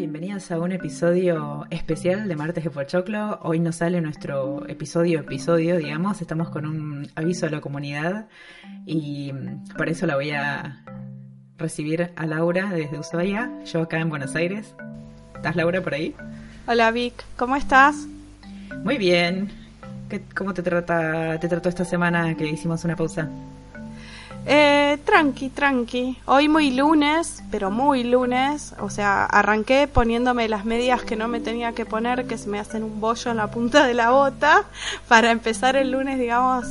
Bienvenidas a un episodio especial de Martes de Pochoclo. Hoy nos sale nuestro episodio episodio, digamos. Estamos con un aviso a la comunidad y por eso la voy a recibir a Laura desde Ushuaia, yo acá en Buenos Aires. ¿Estás Laura por ahí? Hola Vic, ¿cómo estás? Muy bien. ¿Qué- ¿Cómo te trata te trató esta semana que hicimos una pausa? Eh, tranqui, tranqui. Hoy muy lunes, pero muy lunes. O sea, arranqué poniéndome las medias que no me tenía que poner, que se me hacen un bollo en la punta de la bota, para empezar el lunes, digamos,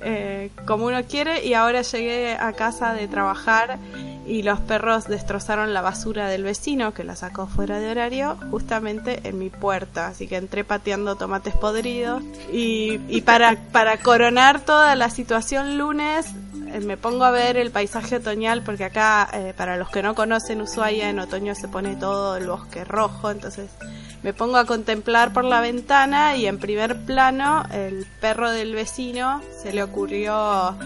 eh, como uno quiere. Y ahora llegué a casa de trabajar y los perros destrozaron la basura del vecino, que la sacó fuera de horario, justamente en mi puerta. Así que entré pateando tomates podridos. Y, y para, para coronar toda la situación lunes, me pongo a ver el paisaje otoñal porque acá, eh, para los que no conocen Ushuaia, en otoño se pone todo el bosque rojo, entonces me pongo a contemplar por la ventana y en primer plano el perro del vecino se le ocurrió,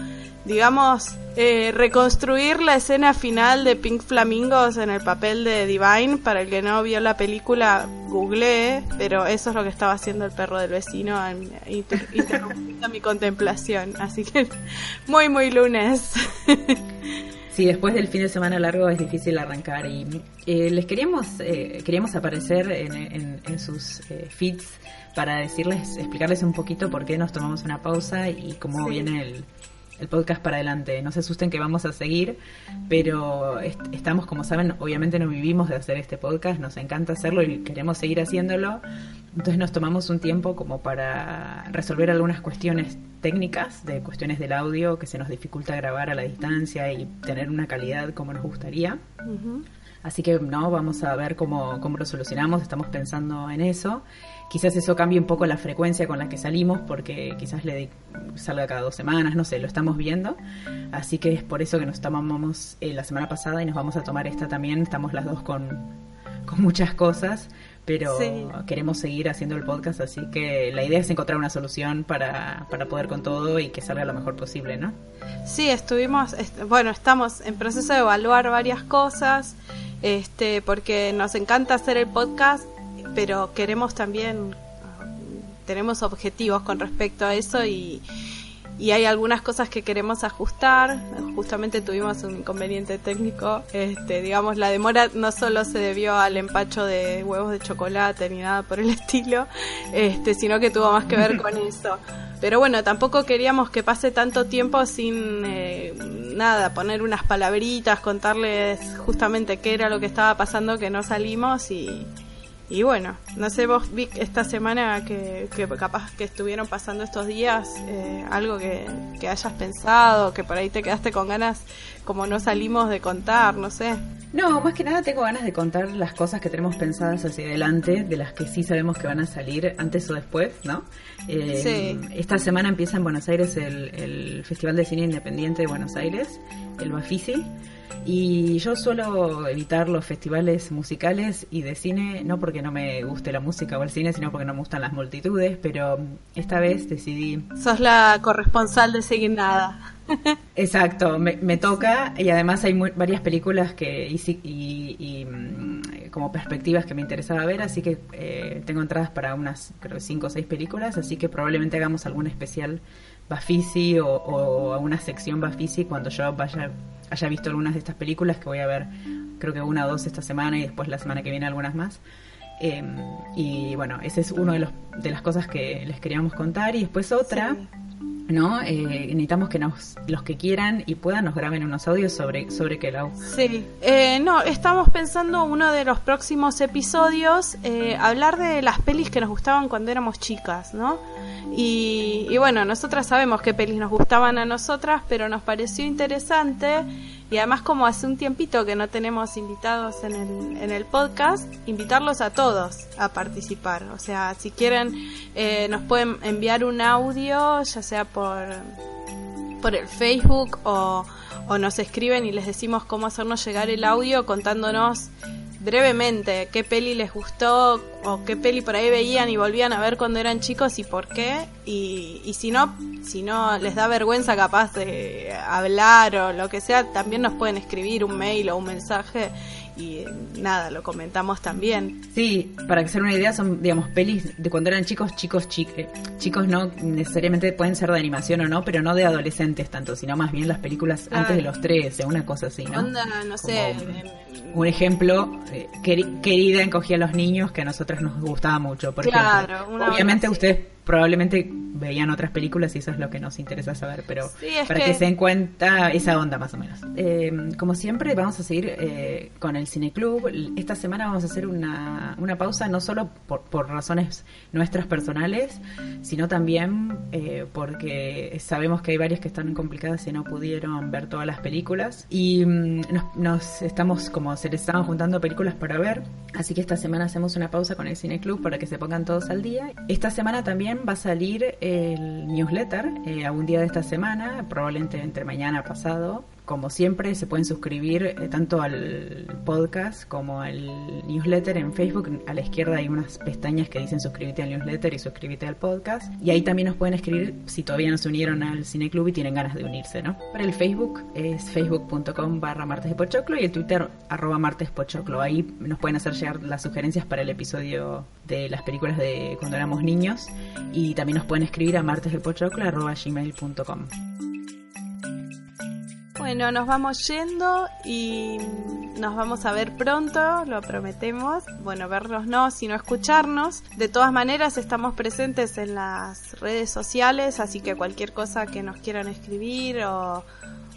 digamos, eh, reconstruir la escena final de Pink Flamingos en el papel de Divine. Para el que no vio la película, googleé, pero eso es lo que estaba haciendo el perro del vecino, inter- interrumpiendo mi contemplación. Así que muy, muy lunes. Sí, después del fin de semana largo es difícil arrancar y eh, les queríamos eh, queríamos aparecer en, en- en sus eh, feeds para decirles, explicarles un poquito por qué nos tomamos una pausa y cómo Sí. viene el, el podcast para adelante. No se asusten que vamos a seguir, pero est- estamos, como saben, obviamente no vivimos de hacer este podcast, nos encanta hacerlo y queremos seguir haciéndolo. Entonces nos tomamos un tiempo como para resolver algunas cuestiones técnicas, de cuestiones del audio, que se nos dificulta grabar a la distancia y tener una calidad como nos gustaría. Ujú. Así que no, vamos a ver cómo, cómo lo solucionamos, estamos pensando en eso. Quizás eso cambie un poco la frecuencia con la que salimos, porque quizás le salga cada dos semanas, no sé, lo estamos viendo. Así que es por eso que nos tomamos eh, la semana pasada y nos vamos a tomar esta también. Estamos las dos con, con muchas cosas, pero Sí. queremos seguir haciendo el podcast, así que la idea es encontrar una solución para, para poder con todo y que salga lo mejor posible, ¿no? Sí, estuvimos, est- bueno, estamos en proceso de evaluar varias cosas, este, porque nos encanta hacer el podcast, pero queremos también, tenemos objetivos con respecto a eso y, y hay algunas cosas que queremos ajustar. Justamente tuvimos un inconveniente técnico, este, digamos, la demora no solo se debió al empacho de huevos de chocolate ni nada por el estilo, este, sino que tuvo más que ver con eso. Pero bueno, tampoco queríamos que pase tanto tiempo sin eh, nada, poner unas palabritas, contarles justamente qué era lo que estaba pasando, que no salimos y, y bueno, no sé vos, Vic, esta semana que, que capaz que estuvieron pasando estos días, eh, algo que, que hayas pensado, que por ahí te quedaste con ganas, como no salimos de contar, no sé. No, más que nada tengo ganas de contar las cosas que tenemos pensadas hacia adelante, de las que sí sabemos que van a salir antes o después, ¿no? Eh, Sí. Esta semana empieza en Buenos Aires el, el Festival de Cine Independiente de Buenos Aires, el Bafisi, y yo suelo evitar los festivales musicales y de cine, no porque no me guste la música o el cine, sino porque no me gustan las multitudes, pero esta vez decidí Sos la corresponsal de Seguir Nada. Exacto, me, me toca y además hay muy- varias películas que y, y- y, mm, como perspectivas que me interesaba ver, así que eh, tengo entradas para unas creo cinco o seis películas, así que probablemente hagamos algún especial Bafisi o, o una sección Bafisi cuando yo vaya haya visto algunas de estas películas que voy a ver, creo que una o dos esta semana y después la semana que viene algunas más. Eh, y bueno, ese es uno de los de las cosas que les queríamos contar y después otra. ¿No? Eh, necesitamos que nos, los que quieran y puedan nos graben unos audios sobre, sobre Kelau. Sí, eh, no, estamos pensando uno de los próximos episodios, eh, hablar de las pelis que nos gustaban cuando éramos chicas, ¿no? Y, y bueno, nosotras sabemos qué pelis nos gustaban a nosotras, pero nos pareció interesante y además como hace un tiempito que no tenemos invitados en el, en el podcast, invitarlos a todos a participar. O sea, si quieren, eh, nos pueden enviar un audio, ya sea por, por el Facebook o, o nos escriben y les decimos cómo hacernos llegar el audio contándonos brevemente qué peli les gustó o qué peli por ahí veían y volvían a ver cuando eran chicos y por qué. Y, y si no si no les da vergüenza capaz de hablar o lo que sea también nos pueden escribir un mail o un mensaje y nada lo comentamos también. Sí, para que se den una idea, son, digamos, pelis de cuando eran chicos, chicos, chi- eh, chicos no necesariamente pueden ser de animación o no, pero no de adolescentes tanto, sino más bien las películas antes de los 13, una cosa así, ¿no? onda no sé Como- Un ejemplo, eh, queri- querida encogía a los niños que a nosotras nos gustaba mucho, por Claro, Obviamente ustedes probablemente veían otras películas y eso es lo que nos interesa saber, pero Sí, para que... que- se den cuenta esa onda más o menos. Eh, como siempre vamos a seguir eh, con el Cineclub. Esta semana vamos a hacer una, una pausa no solo por, por razones nuestras personales, sino también eh, porque sabemos que hay varias que están complicadas y no pudieron ver todas las películas y mm, nos, nos estamos como se les estaban juntando películas para ver, así que esta semana hacemos una pausa con el Cineclub para que se pongan todos al día. Esta semana también va a salir el newsletter, eh, algún día de esta semana, probablemente entre mañana pasado. Como siempre, se pueden suscribir eh, tanto al podcast como al newsletter en Facebook. A la izquierda hay unas pestañas que dicen suscríbete al newsletter y suscríbete al podcast. Y ahí también nos pueden escribir si todavía no se unieron al Cineclub y tienen ganas de unirse, ¿no? Para el Facebook es facebook.com barra martes de y el Twitter arroba martes. Ahí nos pueden hacer llegar las sugerencias para el episodio de las películas de cuando éramos niños y también nos pueden escribir a martesdepochoclo arroba. Bueno, nos vamos yendo y nos vamos a ver pronto, lo prometemos. Bueno, vernos no, sino escucharnos. De todas maneras, estamos presentes en las redes sociales, así que cualquier cosa que nos quieran escribir o,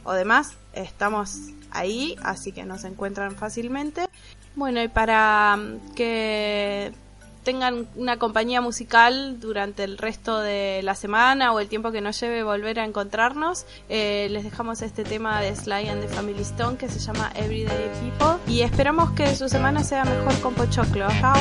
o demás, estamos ahí, así que nos encuentran fácilmente. Bueno, y para que tengan una compañía musical durante el resto de la semana o el tiempo que nos lleve volver a encontrarnos, eh, les dejamos este tema de Sly and the Family Stone que se llama Everyday People y esperamos que su semana sea mejor con Pochoclo. Chao.